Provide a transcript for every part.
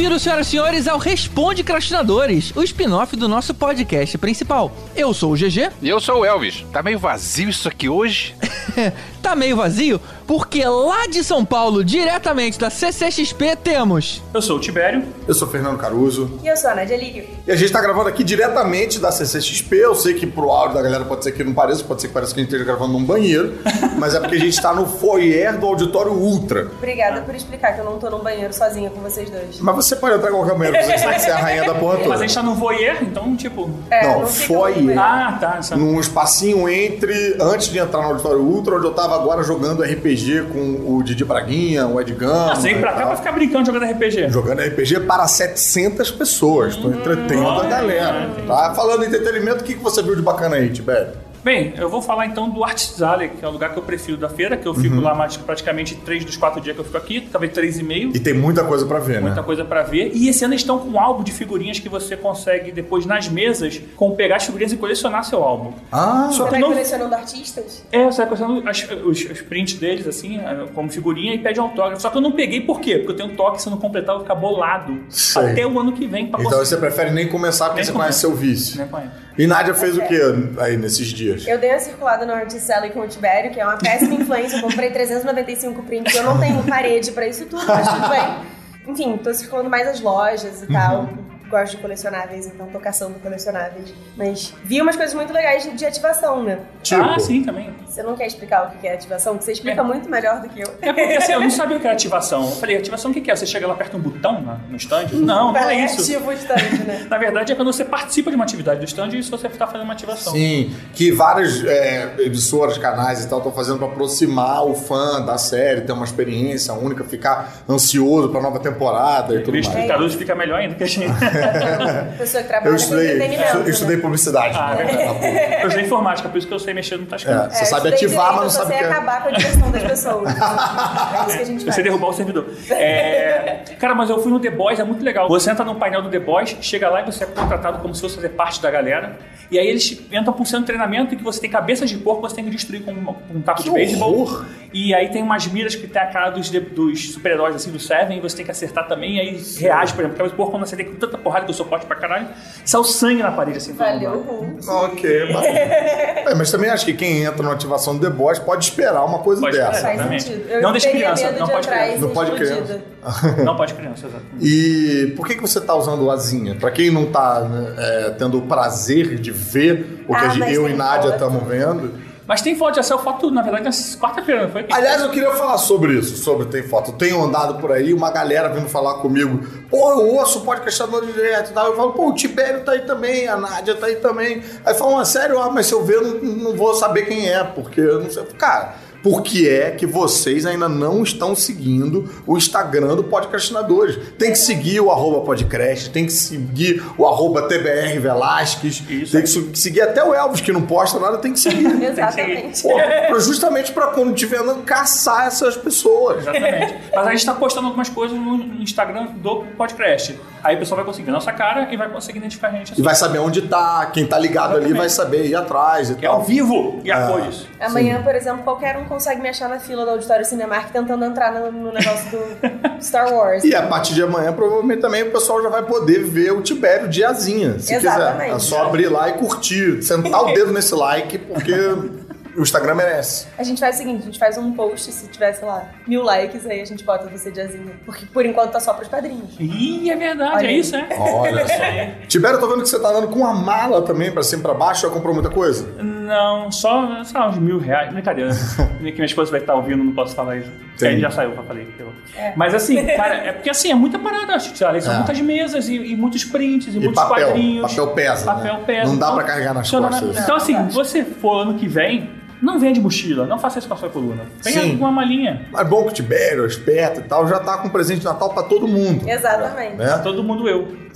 Bem-vindos, senhoras e senhores, ao Responde Crastinadores, o spin-off do nosso podcast principal. Eu sou o GG. E eu sou o Elvis. Tá meio vazio isso aqui hoje? tá meio vazio porque lá de São Paulo, diretamente da CCXP, temos. Eu sou o Tibério. Eu sou o Fernando Caruso. E eu sou a Nadia Lírio. E a gente tá gravando aqui diretamente da CCXP. Eu sei que pro áudio da galera pode ser que não pareça, pode ser que pareça que a gente esteja gravando num banheiro, mas é porque a gente tá no foyer do Auditório Ultra. Obrigada por explicar que eu não tô num banheiro sozinha com vocês dois. Mas você pode entrar em qualquer banheiro, você sabe que você é a rainha da porra toda. Mas a gente tá no voyeur, então, tipo. É, Não, não foyer. Ah, tá. Num espacinho entre, antes de entrar no Auditório Ultra, onde eu tava agora jogando RPG com o Didi Braguinha, o Ed Gama. Ah, você pra cá pra ficar brincando jogando RPG. Jogando RPG para 700 pessoas. Tô entretendo a galera. Tá? Falando em entretenimento, o que, que você viu de bacana aí, Tibério? Bem, eu vou falar então do Artsale, que é o lugar que eu prefiro da feira, que eu fico Uhum. lá mais praticamente três dos quatro dias que eu fico aqui, talvez três e meio. E tem muita coisa pra ver, Muita né? coisa pra ver. E esse ano eles estão com um álbum de figurinhas que você consegue depois nas mesas com pegar as figurinhas e colecionar seu álbum. Ah, Só Você que vai não- colecionando artistas? É, você vai colecionando as- os, os prints deles, assim, eh, como figurinha, e pede um autógrafo. Só que eu não peguei por quê? Porque eu tenho um toque, se eu não completar, eu vou ficar bolado. Sei. Até o ano que vem pra então conseguir. você prefere nem começar porque Nem você começa. conhece seu vício. E Nádia fez o que aí nesses dias? Eu dei uma circulada no Articelli com o Tibério, que é uma péssima influência. Eu comprei 395 prints. Eu não tenho parede pra isso tudo, mas tudo bem. Enfim, tô circulando mais as lojas e tal. Gosto de colecionáveis, então tô caçando colecionáveis. Mas vi umas coisas muito legais de, de ativação, né? Tipo, Ah, sim, também. Você não quer explicar o que é ativação? Porque você explica É. muito melhor do que eu. É porque assim, eu não sabia o que era ativação. Eu falei, ativação o que é? Você chega lá, aperta um botão na- no stand? Não, não é isso. Ativa o stand, né? Na verdade, é quando você participa de uma atividade do stand e isso você está fazendo uma ativação. Sim, que várias é, emissoras, canais e tal estão fazendo pra aproximar o fã da série, ter uma experiência única, ficar ansioso pra nova temporada e tudo mais. Caruso fica melhor ainda que a gente. Pessoa que trabalha Eu com estudei, entretenimento. eu estudei né? publicidade. Ah, né? é Eu usei informática, por isso que eu sei mexer no touchscreen. É, você É, sabe ativar, mas não sabe sei que é. acabar com a diversão das pessoas. É isso que a gente faz. sei derrubar o servidor. É, Cara, mas eu fui no The Boys, é muito legal. Você entra no painel do The Boys, chega lá e você é contratado como se fosse fazer parte da galera. E aí eles entram por sendo treinamento em que você tem cabeças de porco, você tem que destruir com, uma- com um taco de Que beisebol. horror! E aí tem umas miras que tem a cara dos, de- dos super-heróis, assim, do Seven, e você tem que acertar também. E aí reage, por exemplo, cabeça de porco, quando você tem tanta porrada que eu sou forte pra caralho, sai o sangue na parede, assim. Valeu. Ok, mas... É, mas também acho que quem entra na ativação do The Boys pode esperar uma coisa Pode dessa. esperar. Exatamente. sentido. Eu Não deixa teria criança, medo não de pode criança. Não pode mundo. Não pode criança, exato. E por que, que você tá usando o asinha? Pra quem não tá né, é, tendo o prazer de ver o que Ah, a gente- mas eu e Nádia estamos vendo. Mas tem foto, já saiu foto, na verdade, na quarta-feira, foi? Aliás, eu queria falar sobre isso, sobre tem foto. Eu tenho andado por aí, uma galera vindo falar comigo, pô, eu ouço o podcastador direto e tal. Eu falo, pô, o Tibério tá aí também, a Nádia tá aí também. Aí falam, ah, sério, ah, mas se eu ver, eu não, não vou saber quem é, porque eu não sei. Cara, por que é que vocês ainda não estão seguindo o Instagram do Podcastinadores? Tem que seguir o arroba podcast, tem que seguir o arroba TBR Velasquez, Isso. tem que seguir até o Elvis, que não posta nada, tem que seguir. Exatamente. Pô, pra- justamente pra quando estiver andando, caçar essas pessoas. Exatamente. Mas a gente tá postando algumas coisas no Instagram do podcast. Aí o pessoal vai conseguir ver nossa cara e vai conseguir identificar a gente. E Assim, vai saber onde tá, quem tá ligado ali vai saber ir atrás e que é ao tal. vivo e a cores. Amanhã, por exemplo, qualquer um consegue me achar na fila do Auditório Cinemark tentando entrar no, no negócio do Star Wars. E a partir de amanhã, provavelmente também o pessoal já vai poder ver o Tibério diazinha, se Exatamente. quiser. É só abrir lá e curtir, sentar o dedo nesse like, porque o Instagram merece. A gente faz o seguinte, a gente faz um post, se tiver, sei lá, mil likes, aí a gente bota você diazinha. Porque por enquanto tá só pros padrinhos. Ih, é verdade, Olha é aí. isso, é? Olha só. Tibério, eu tô vendo que você tá andando com uma mala também pra cima e pra baixo, já comprou muita coisa? Não, só, sei lá, uns mil reais. Brincadeira. que minha esposa vai estar ouvindo, não posso falar isso. Entendi. Aí já saiu, já falei. Mas assim, cara, é porque assim, é muita parada, acho que são É. muitas mesas e, e muitos prints e, E muitos papel. quadrinhos. Papel pesa, Papel né? pesa. Não dá Então, pra carregar nas funciona, costas. né? Então assim, você for ano que vem, não vende mochila, não faça isso com a sua coluna. Venha Sim. com uma malinha. Mas bom que o Tibério, esperto e tal, já tá com presente de Natal pra todo mundo. Exatamente. Né? Todo mundo eu.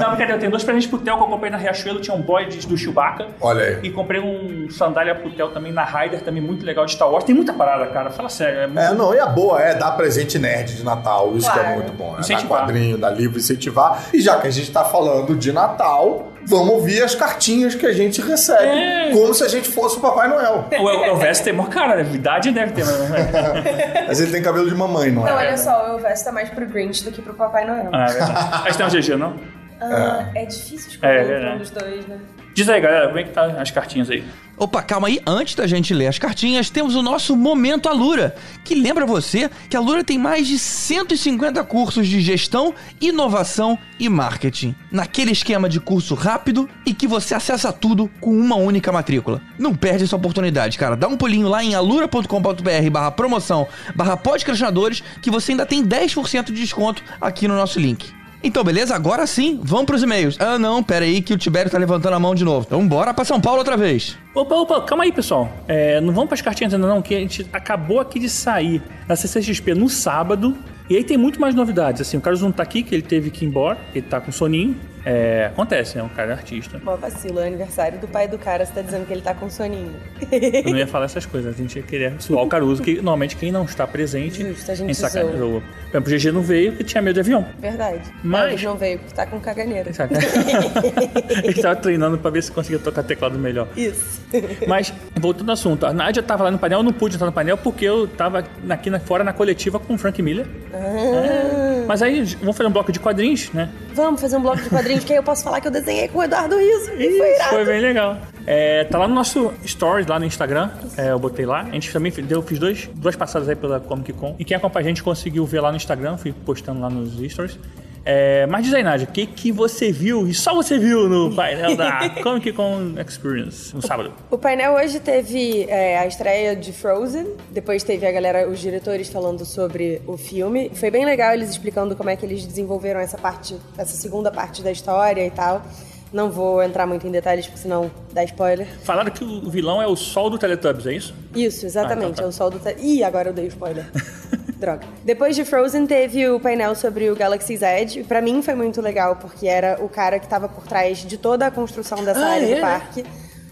não, brincadeira, eu tenho dois presentes pro Theo que eu comprei na Riachuelo, tinha um boy do Chewbacca. Olha aí. E comprei um sandália pro Theo também na Ryder, também muito legal de Star Wars. Tem muita parada, cara. Fala sério. É muito... É, não, e a boa é dar presente nerd de Natal, isso que é Claro. muito bom. Né? Dar Incentivar. quadrinho, dar livro, incentivar. E já que a gente tá falando de Natal, vamos ouvir as cartinhas que a gente recebe. É. Como se a gente fosse o Papai Noel. O El- Elvis tem mó cara, né? idade deve ter, mas... é. Mas ele tem cabelo de mamãe, não Não, é? olha só, o Elvis tá mais pro Grinch do que pro Papai Noel. Ah, é verdade. Acho que tem um GG, não? Ah, é difícil É, escolher é, entre é. um dos dois, né? Diz aí, galera, como é que tá as cartinhas aí? Opa, calma aí, antes da gente ler as cartinhas, temos o nosso Momento Alura, que lembra você que a Alura tem mais de 150 cursos de gestão, inovação e marketing. Naquele esquema de curso rápido e que você acessa tudo com uma única matrícula. Não perde essa oportunidade, cara. Dá um pulinho lá em alura.com.br barra promoção barra podcastinadores que você ainda tem 10% de desconto aqui no nosso link. Então, beleza? Agora sim, vamos pros e-mails. Ah, não, pera aí que o Tibério tá levantando a mão de novo. Então bora pra São Paulo outra vez. Opa, opa, calma aí, pessoal. É, não vamos para as cartinhas ainda não, que a gente acabou aqui de sair da CCXP no sábado. E aí tem muito mais novidades. Assim, o Carlos não tá aqui, que ele teve que ir embora, ele tá com soninho. É, acontece, é um cara artista. Mó vacilo, é aniversário do pai do cara, você tá dizendo que ele tá com soninho. Eu não ia falar essas coisas, a gente ia querer suar o Caruso, que normalmente quem não está presente Justo, a gente em sacanagem. zoa. Por exemplo, o GG não veio porque tinha medo de avião. Verdade. Mas- Mas não veio porque tá com caganeira. Saca? ele tava treinando pra ver se conseguia tocar teclado melhor. Isso. Mas, voltando ao assunto, a Nádia tava lá no painel, eu não pude entrar no painel porque eu tava aqui na, fora na coletiva com o Frank Miller. É. Mas aí, vamos fazer um bloco de quadrinhos, né? Vamos fazer um bloco de quadrinhos que aí eu posso falar que eu desenhei com o Eduardo Riso. E foi irado. Foi bem legal. É, tá lá no nosso stories, lá no Instagram. É, eu botei lá. A gente também deu, fiz dois, duas passadas aí pela Comic Con. E quem acompanha a gente conseguiu ver lá no Instagram. Fui postando lá nos stories. É, mas diz aí, Nádia, o que, que você viu, e só você viu no painel da Comic Con Experience no sábado? O painel hoje teve é, a estreia de Frozen, depois teve a galera, os diretores falando sobre o filme. Foi bem legal eles explicando como é que eles desenvolveram essa parte, essa segunda parte da história e tal. Não vou entrar muito em detalhes, porque senão dá spoiler. Falaram que o vilão é o sol do Teletubbies, é isso? Isso, exatamente, Ah, então tá. é o sol do... te- Ih, agora eu dei spoiler. Droga. Depois de Frozen, teve o painel sobre o Galaxy's Edge. E Pra mim foi muito legal, porque era o cara que tava por trás de toda a construção dessa Ah, área é? do parque.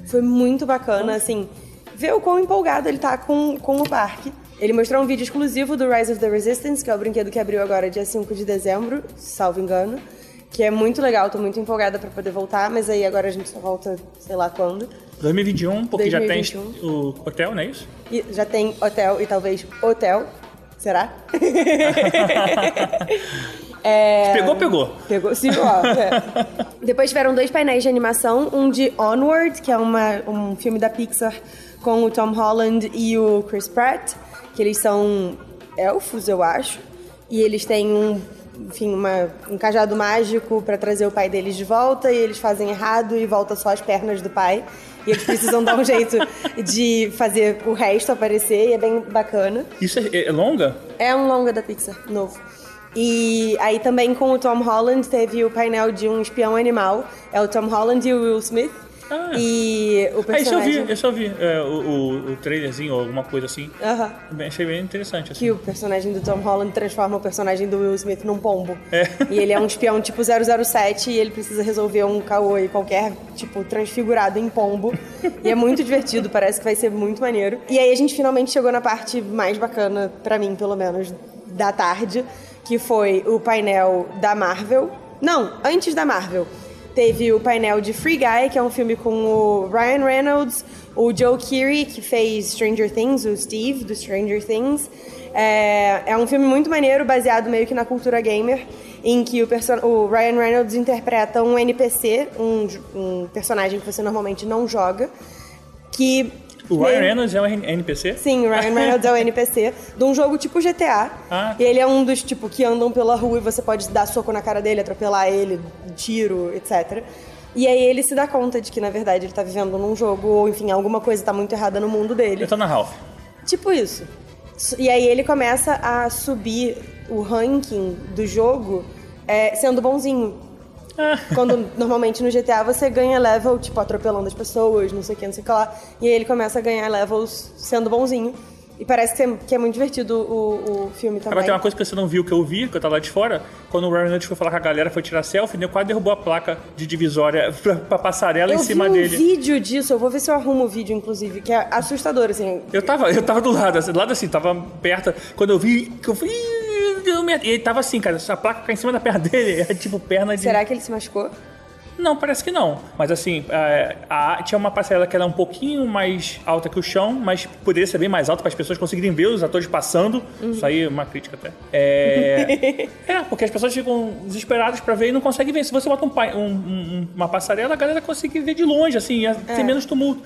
Foi muito bacana, assim, ver o quão empolgado ele tá com, com o parque. Ele mostrou um vídeo exclusivo do Rise of the Resistance, que é o brinquedo que abriu agora dia 5 de dezembro, salvo engano. Que é muito legal, tô muito empolgada pra poder voltar, mas aí agora a gente só volta, sei lá quando. 2021, porque já 2021. tem o hotel, não é isso? E já tem hotel e talvez hotel. Será? É, Pegou, pegou. Pegou, sim, ó. é. Depois tiveram dois painéis de animação, um de Onward, que é uma, um filme da Pixar com o Tom Holland e o Chris Pratt, que eles são elfos, eu acho, e eles têm um, enfim, uma, um cajado mágico pra trazer o pai deles de volta, e eles fazem errado e volta só as pernas do pai. E eles precisam dar um jeito de fazer o resto aparecer, e é bem bacana. Isso é, é longa? É um longa da Pixar, novo. E aí também com o Tom Holland teve o painel de um espião animal. É o Tom Holland e o Will Smith. Ah. E o É, isso eu personagem... vi, eu só vi é, o, o, o trailerzinho ou alguma coisa assim. Aham. Bem, achei bem interessante, assim. Que o personagem do Tom Holland transforma o personagem do Will Smith num pombo. É. E ele é um espião tipo 007 e ele precisa resolver um caô qualquer, tipo, transfigurado em pombo. E é muito divertido, parece que vai ser muito maneiro. E aí a gente finalmente chegou na parte mais bacana, pra mim pelo menos, da tarde, que foi o painel da Marvel. Não, antes da Marvel. Teve o painel de Free Guy, que é um filme com o Ryan Reynolds, o Joe Keery, que fez Stranger Things, o Steve, do Stranger Things. É, é um filme muito maneiro, baseado meio que na cultura gamer, em que o, o Ryan Reynolds interpreta um NPC, um, um personagem que você normalmente não joga, que... O Ryan meio- Reynolds é um NPC? Sim, o Ryan Reynolds é o NPC de um jogo tipo GTA. Ah. E ele é um dos, tipo, que andam pela rua e você pode dar soco na cara dele, atropelar ele, tiro, etc. E aí ele se dá conta de que, na verdade, ele tá vivendo num jogo, ou enfim, alguma coisa tá muito errada no mundo dele. Eu tô na Ralph. Tipo isso. E aí ele começa a subir o ranking do jogo é, sendo bonzinho. Quando normalmente no GTA você ganha level, tipo, atropelando as pessoas, não sei o que, não sei o que lá. E aí ele começa a ganhar levels sendo bonzinho. E parece que é, é muito divertido o, o filme também. Agora tem uma coisa que você não viu que eu vi, que eu tava lá de fora, quando o Ryan Reynolds foi falar com a galera, foi tirar selfie, né, quase derrubou a placa de divisória pra, pra passarela eu em cima vi um dele. vídeo disso, eu vou ver se eu arrumo o vídeo, inclusive, que é assustador, assim. Eu tava, eu tava do lado, assim, do lado assim, tava perto. Quando eu vi, que eu fui. E ele tava assim, cara, essa placa cai em cima da perna dele, é tipo perna de. Será que ele se machucou? Não, parece que não. Mas assim, é, a- tinha uma passarela que era um pouquinho mais alta que o chão, mas poderia ser bem mais alta para as pessoas conseguirem ver os atores passando. Isso aí é uma crítica até. É, é, porque as pessoas ficam desesperadas para ver e não conseguem ver. Se você bota um um- um- uma passarela, a galera consegue ver de longe, assim, ia ter menos tumulto.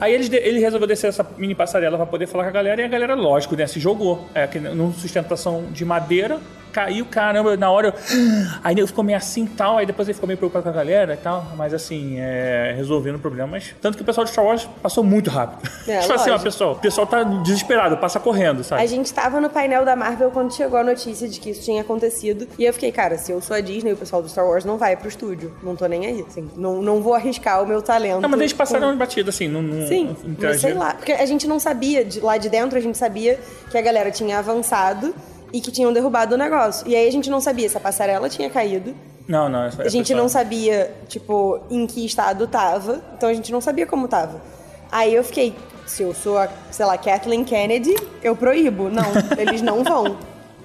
Aí eles de- ele resolveu descer essa mini passarela pra poder falar com a galera e a galera, lógico, né, se jogou. É, que numa sustentação de madeira, caiu, caramba, na hora eu... Aí ele ficou meio assim e tal, aí depois ele ficou meio preocupado com a galera e tal, mas assim, é, resolvendo o problema. Mas, tanto que o pessoal de Star Wars passou muito rápido. É, tipo assim, ó, pessoal, o pessoal tá desesperado, passa correndo, sabe? A gente tava no painel da Marvel quando chegou a notícia de que isso tinha acontecido. E eu fiquei, cara, se eu sou a Disney, o pessoal do Star Wars não vai pro estúdio. Não tô nem aí, assim. Não, não vou arriscar o meu talento. Não, mas eles passaram com- batido, assim, não, não Sim, não mas sei lá. Porque a gente não sabia, de lá de dentro a gente sabia que a galera tinha avançado e que tinham derrubado o negócio. E aí a gente não sabia se a passarela tinha caído. Não, não. essa- A gente essa- não sabia, tipo, em que estado tava. Então a gente não sabia como tava. Aí eu fiquei, se eu sou a, sei lá, Kathleen Kennedy, eu proíbo. Não, eles não vão.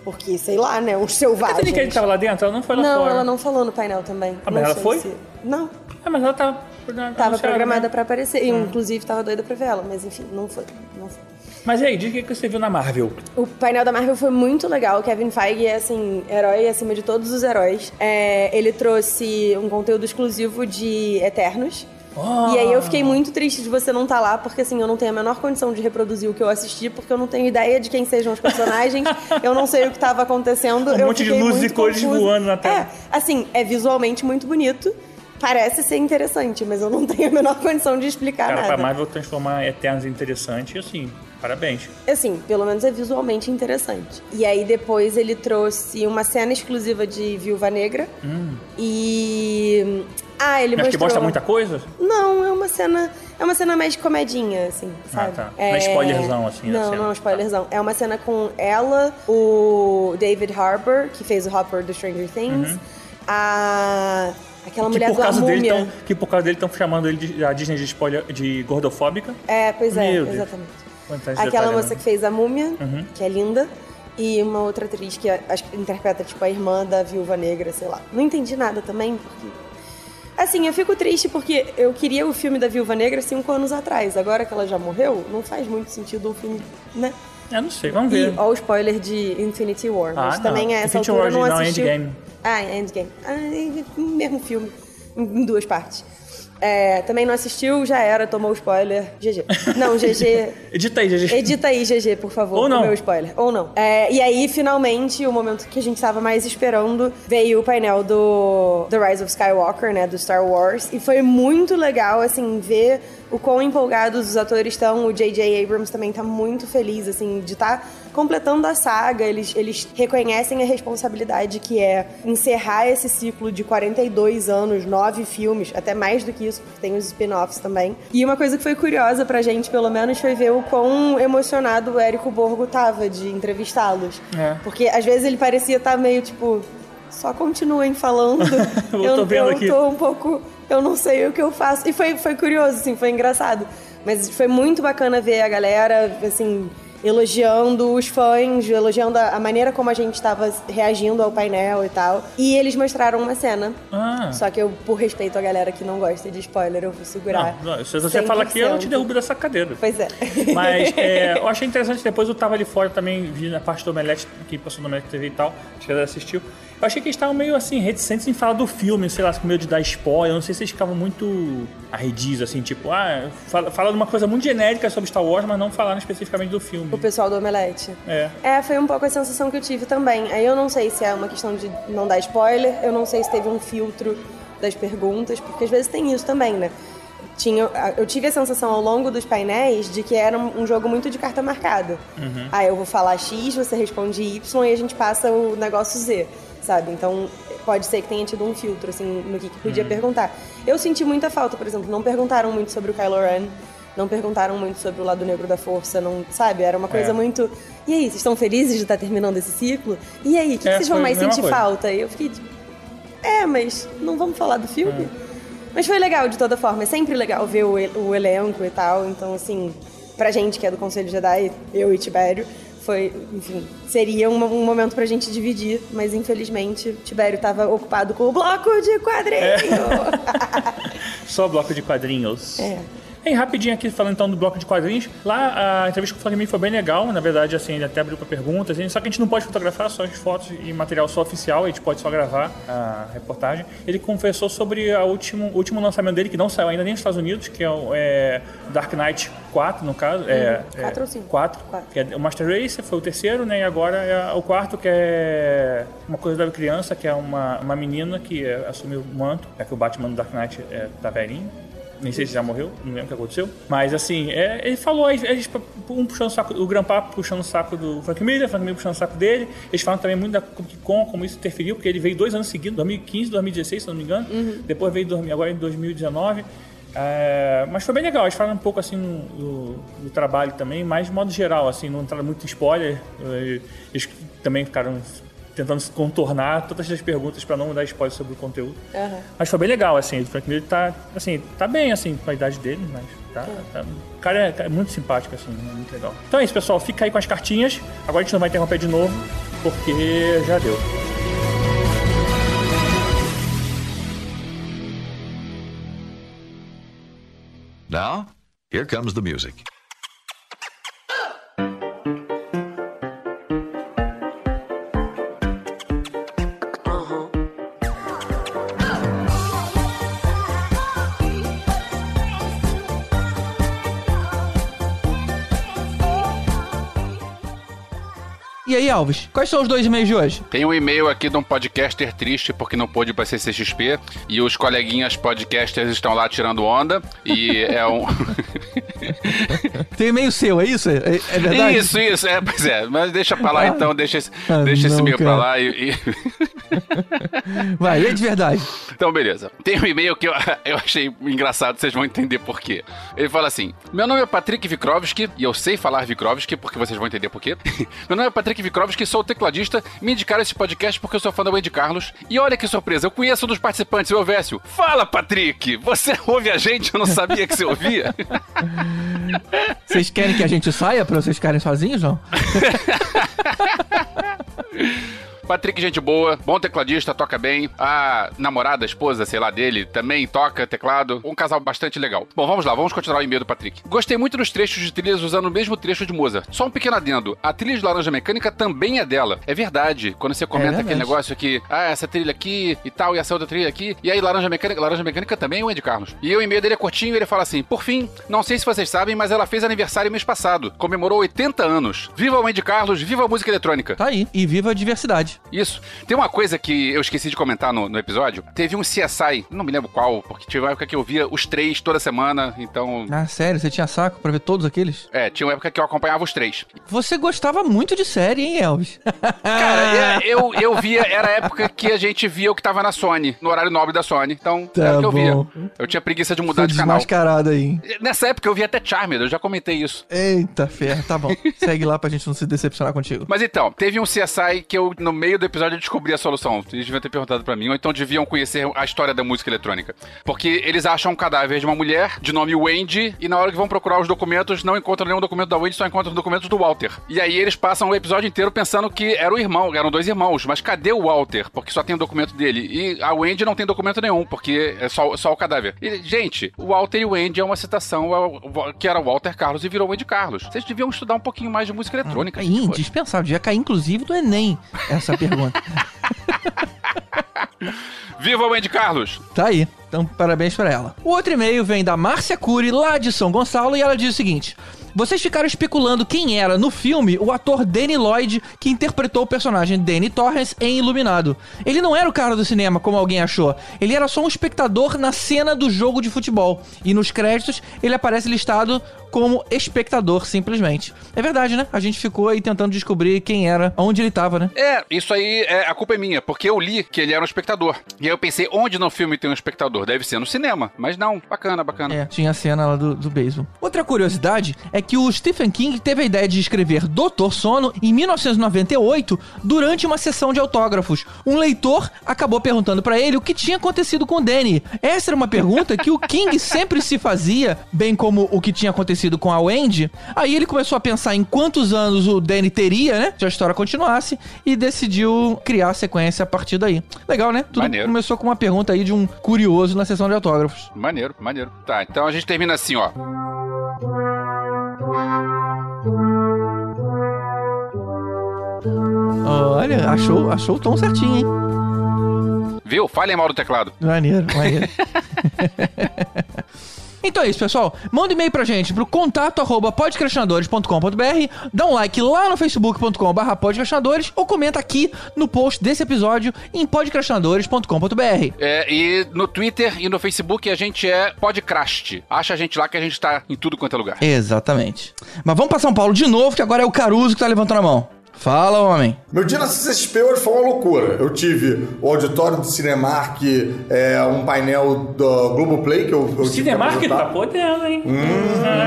Porque, sei lá, né, os A selvagens. Kathleen Kennedy tava lá dentro? Ela não foi lá Não, fora. ela não falou no painel também. Ah, mas ela foi? se- Não, Ah, mas ela tava... tava anunciada, programada né? pra aparecer. E, inclusive, tava doida pra ver ela. Mas, enfim, não foi. Não foi. Mas e aí, diz o que você viu na Marvel. O painel da Marvel foi muito legal. O Kevin Feige é, assim, herói acima de todos os heróis. É, ele trouxe um conteúdo exclusivo de Eternos. Oh. E aí eu fiquei muito triste de você não estar lá, porque assim, eu não tenho a menor condição de reproduzir o que eu assisti, porque eu não tenho ideia de quem sejam os personagens, eu não sei o que estava acontecendo. Um eu monte de luzes muito e cores voando na tela. É, assim, é visualmente muito bonito. Parece ser interessante, mas eu não tenho a menor condição de explicar Cara, nada. pra Marvel transformar Eternos em interessante, assim, parabéns. Assim, pelo menos é visualmente interessante. E aí depois ele trouxe uma cena exclusiva de Viúva Negra. E. Ah, ele Hum. Mas que mostrou... mostra muita coisa? Não, é uma cena. É uma cena mais de comedinha, assim, sabe? tá. Não é spoilerzão, assim, Não, não é spoilerzão. É uma cena com ela, o David Harbour, que fez o Hopper do Stranger Things, a. Aquela Uhum. Que mulher por, causa dele tão, que por causa dele estão chamando ele de, a Disney de, spoiler, de gordofóbica. É, pois é, Meu exatamente. Aquela moça né? que fez a múmia, Uhum. que é linda, e uma outra atriz que acho que interpreta tipo a irmã da viúva negra, sei lá. Não entendi nada também, porque. Assim, eu fico triste porque eu queria o filme da Viúva Negra cinco anos atrás. Agora que ela já morreu, não faz muito sentido um filme, né? Eu não sei, vamos E ver. ó o spoiler de Infinity War. Mas Ah, não. também a essa Infinity altura War não original, assistiu. Endgame. Ah, é Endgame. Ah, é mesmo filme. Em duas partes. É, também não assistiu, já era, tomou o spoiler. GG. Não, GG. Edita aí, GG. Edita aí, GG, por favor, Ou não. meu spoiler. Ou não. É, e aí, finalmente, o momento que a gente estava mais esperando, veio o painel do The Rise of Skywalker, né, do Star Wars. E foi muito legal, assim, ver o quão empolgados os atores estão. O J.J. Abrams também tá muito feliz, assim, de estar completando a saga. Eles, eles reconhecem a responsabilidade que é encerrar esse ciclo de 42 anos, nove filmes, até mais do que isso, porque tem os spin-offs também. E uma coisa que foi curiosa pra gente, pelo menos, foi ver o quão emocionado o Érico Borgo tava de entrevistá-los. É. Porque às vezes ele parecia estar meio tipo. Só continuem falando. Eu tô vendo eu aqui. tô um pouco. Eu não sei o que eu faço. E foi, foi curioso, assim, foi engraçado. Mas foi muito bacana ver a galera, assim, elogiando os fãs, elogiando a maneira como a gente estava reagindo ao painel e tal. E eles mostraram uma cena. Ah. Só que eu, por respeito à galera que não gosta de spoiler, eu vou segurar. Não, não, se você fala aqui, eu não te 100%. derrubo dessa cadeira. Pois é. Mas é, eu achei interessante, depois eu tava ali fora também, vi na parte do Omelete, que passou no Omelete TV e tal, acho que ela assistiu. Eu achei que eles estavam meio assim, reticentes em falar do filme, sei lá, com medo de dar spoiler. Eu não sei se eles ficavam muito arredios, assim, tipo, ah, fala, fala de uma coisa muito genérica sobre Star Wars, mas não falaram especificamente do filme. O pessoal do Omelete. É. É, foi um pouco a sensação que eu tive também. Aí eu não sei se é uma questão de não dar spoiler, eu não sei se teve um filtro das perguntas, porque às vezes tem isso também, né? Tinha, eu tive a sensação ao longo dos painéis de que era um um jogo muito de carta marcada. Ah, eu vou falar X, você responde Y e a gente passa o negócio Z, sabe? Então pode ser que tenha tido um filtro, assim, no que, que podia perguntar. Eu senti muita falta, por exemplo, não perguntaram muito sobre o Kylo Ren, não perguntaram muito sobre o lado negro da força, não, sabe? Era uma coisa É. muito. E aí, vocês estão felizes de estar terminando esse ciclo? E aí, o que, É, que vocês vão mais sentir coisa. falta? E eu fiquei tipo, é, mas não vamos falar do filme? Mas foi legal de toda forma, é sempre legal ver o, o elenco e tal. Então, assim, pra gente que é do Conselho Jedi, eu e Tibério, foi, enfim, seria um, um momento pra gente dividir, mas infelizmente o Tibério tava ocupado com o bloco de quadrinho. Só bloco de quadrinhos. É. Bem, rapidinho aqui, falando então do bloco de quadrinhos. Lá, a entrevista com o Flamengo foi bem legal. Na verdade, assim, ele até abriu para perguntas. Só que a gente não pode fotografar, só as fotos e material só oficial. A gente pode só gravar a reportagem. Ele confessou sobre o último, último lançamento dele, que não saiu ainda nem nos Estados Unidos, que é o é, Dark Knight 4, no caso. É, Uhum. Quatro é, ou cinco? 4. Quatro. Que é o Master Race, foi o terceiro, né? E agora é o quarto, que é uma coisa da criança, que é uma, uma menina que é, assumiu o manto. É que o Batman do Dark Knight é, tá velhinho. Nem sei se já morreu, não lembro o que aconteceu. Mas assim, é, ele falou, eles, eles, um puxando o saco, o Grandpa puxando o saco do Frank Miller, o Frank Miller puxando o saco dele. Eles falam também muito da Comic Con, como isso interferiu, porque ele veio dois anos seguidos, 2015, 2016, se não me engano. Depois veio agora em 2019. É, mas foi bem legal, eles falam um pouco assim do, do trabalho também, mas de modo geral, assim, não entraram muito em spoiler. Eles também ficaram tentando se contornar todas as perguntas para não dar spoiler sobre o conteúdo. Aham. Mas foi bem legal, assim, o Frank Miller tá, assim, tá bem, assim, com a idade dele, mas tá, tá- o cara é, é muito simpático, assim, é muito legal. Então é isso, pessoal, fica aí com as cartinhas, agora a gente não vai interromper de novo, porque já deu. Now, here comes the music. E aí, Alves, quais são os dois e-mails de hoje? Tem um e-mail aqui de um podcaster triste porque não pôde ir pra CCXP e os coleguinhas podcasters estão lá tirando onda e é um... Tem e-mail seu, é isso? É, é verdade? Isso, isso, é, pois é, mas deixa pra lá Ah. então, deixa esse, Ah, deixa esse não, e-mail pra cara. lá e... e- Vai, é de verdade. Então, beleza. Tem um e-mail que eu, eu achei engraçado, vocês vão entender por quê. Ele fala assim: Meu nome é Patrick Vikrovski, e eu sei falar Vikrovski, porque vocês vão entender por quê. Meu nome é Patrick Vikrovski, sou tecladista. Me indicaram esse podcast porque eu sou fã da Wendy Carlos. E olha que surpresa, eu conheço um dos participantes, o Elvésio. Fala, Patrick! Você ouve a gente? Eu não sabia que você ouvia. Vocês querem que a gente saia pra vocês ficarem sozinhos, não? Patrick, gente boa, bom tecladista, toca bem. A namorada, a esposa, sei lá, dele, também toca teclado. Um casal bastante legal. Bom, vamos lá, vamos continuar o e-mail do Patrick. Gostei muito dos trechos de trilhas usando o mesmo trecho de Mozart. Só um pequeno adendo. A trilha de Laranja Mecânica também é dela. É verdade. Quando você comenta verdade. aquele negócio aqui, ah, essa trilha aqui e tal, e essa outra trilha aqui. E aí, Laranja Mecânica, Laranja Mecânica também é o Andy Carlos. E o e-mail dele é curtinho e ele fala assim: Por fim, não sei se vocês sabem, mas ela fez aniversário mês passado. Comemorou 80 anos. Viva o Andy Carlos, viva a música eletrônica. Tá aí. E viva a diversidade. Isso. Tem uma coisa que eu esqueci de comentar no, no episódio. Teve um CSI, não me lembro qual, porque tinha uma época que eu via os três toda semana, então. Ah, sério? Você tinha saco pra ver todos aqueles? É, tinha uma época que eu acompanhava os três. Você gostava muito de série, hein, Elvis? Cara, é, eu, eu via, era a época que a gente via o que tava na Sony, no horário nobre da Sony. Então, Tá era o que eu bom. via. Eu tinha preguiça de mudar Foi de canal. desmascarado aí. hein? Nessa época eu via até Charmed, eu já comentei isso. Eita, ferro. Tá bom. Segue lá pra gente não se decepcionar contigo. Mas então, teve um CSI que eu, no meio do episódio, eu descobri a solução. Eles deviam ter perguntado pra mim, ou então deviam conhecer a história da música eletrônica. Porque eles acham um cadáver de uma mulher, de nome Wendy, e na hora que vão procurar os documentos, não encontram nenhum documento da Wendy, só encontram documentos do Walter. E aí eles passam o episódio inteiro pensando que era o irmão, eram dois irmãos. Mas cadê o Walter? Porque só tem o documento dele. E a Wendy não tem documento nenhum, porque é só, só o cadáver. E, gente, o Walter e o Wendy é uma citação ao- que era o Walter Carlos e virou Wendy Carlos. Vocês deviam estudar um pouquinho mais de música eletrônica. Foi. indispensável. Devia cair, inclusive, do Enem, essa pergunta. Viva o Wendy Carlos! Tá aí. Então, parabéns pra ela. O outro e-mail vem da Márcia Cury, lá de São Gonçalo, e ela diz o seguinte: Vocês ficaram especulando quem era no filme o ator Danny Lloyd que interpretou o personagem Danny Torrance em Iluminado. Ele não era o cara do cinema, como alguém achou. Ele era só um espectador na cena do jogo de futebol. E nos créditos ele aparece listado como espectador, simplesmente. É verdade, né? A gente ficou aí tentando descobrir quem era, onde ele tava, né? É, isso aí, é, a culpa é minha, porque eu li que ele era um espectador. E aí eu pensei, onde no filme tem um espectador? Deve ser no cinema. Mas não, bacana, bacana. É, tinha a cena lá do, do beisebol. Outra curiosidade é que o Stephen King teve a ideia de escrever Doutor Sono em 1998 durante uma sessão de autógrafos. Um leitor acabou perguntando pra ele o que tinha acontecido com o Danny. Essa era uma pergunta que o King sempre se fazia, bem como o que tinha acontecido com a Wendy. Aí ele começou a pensar em quantos anos o Danny teria, né? Se a história continuasse, e decidiu criar a sequência a partir daí. Legal, né? Tudo Maneiro. começou com uma pergunta aí de um curioso na sessão de autógrafos. Maneiro, maneiro. Tá, então a gente termina assim, ó. Olha, achou, achou o tom certinho, hein? Viu? Falem mal do teclado. Maneiro, maneiro. Então é isso, pessoal. Manda um e-mail pra gente pro contato arroba podcastinadores.com.br, dá um like lá no facebook.com barra podcastinadores ou comenta aqui no post desse episódio em podcastinadores.com.br. É, e no Twitter e no Facebook a gente é Podcrast. Acha a gente lá que a gente tá em tudo quanto é lugar. Exatamente. Mas vamos pra São Paulo de novo, que agora é o Caruso que tá levantando a mão. Fala, homem. Meu dia na CCXP hoje foi uma loucura. Eu tive o auditório do Cinemark, é, um painel do Globoplay que eu, eu Cinemark tá podendo, hein?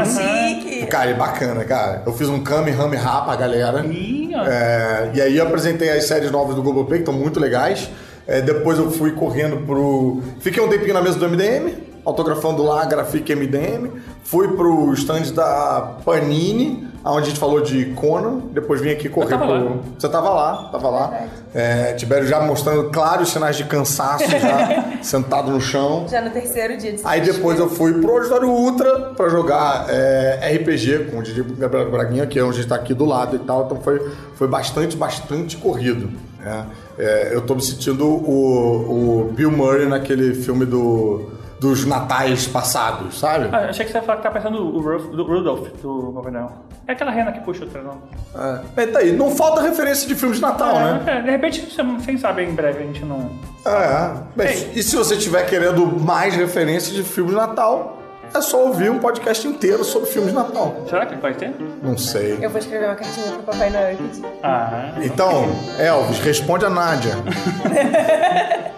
Chique. Cara, é bacana, cara. Eu fiz um Kamehameha pra galera. Ih, ó. É, e aí eu apresentei as séries novas do Globoplay, que estão muito legais. É, depois eu fui correndo pro... Fiquei um tempinho na mesa do MDM, autografando lá a Grafique MDM. Fui pro stand da Panini, onde a gente falou de Conan. Depois vim aqui correr tava pro... lá. Você tava lá, tava lá. É, Tibério já mostrando claros sinais de cansaço, já sentado no chão. Já no terceiro dia de Aí depois eu fui pro Auditório Ultra pra jogar é, RPG com o Didi Gabriel Braguinha, que é onde a gente tá aqui do lado e tal. Então foi, foi bastante, bastante corrido. né? É, eu tô me sentindo o, o Bill Murray naquele filme do, dos natais passados, sabe? Ah, achei que você ia falar que tá pensando o Rudolph, do Rudolph do Papai Noel. É aquela rena que puxa o trenó. É, tá aí. Não falta referência de filmes de Natal, né? É, de repente, você- quem sabe em breve a gente não. É. Bem, e se você estiver querendo mais referências de filmes de Natal, é só ouvir um podcast inteiro sobre filmes de Natal. Será que vai ter? Não sei. Eu vou escrever uma cartinha pro Papai Noel e pedir. Ah. Então, Elvis, responde a Nádia.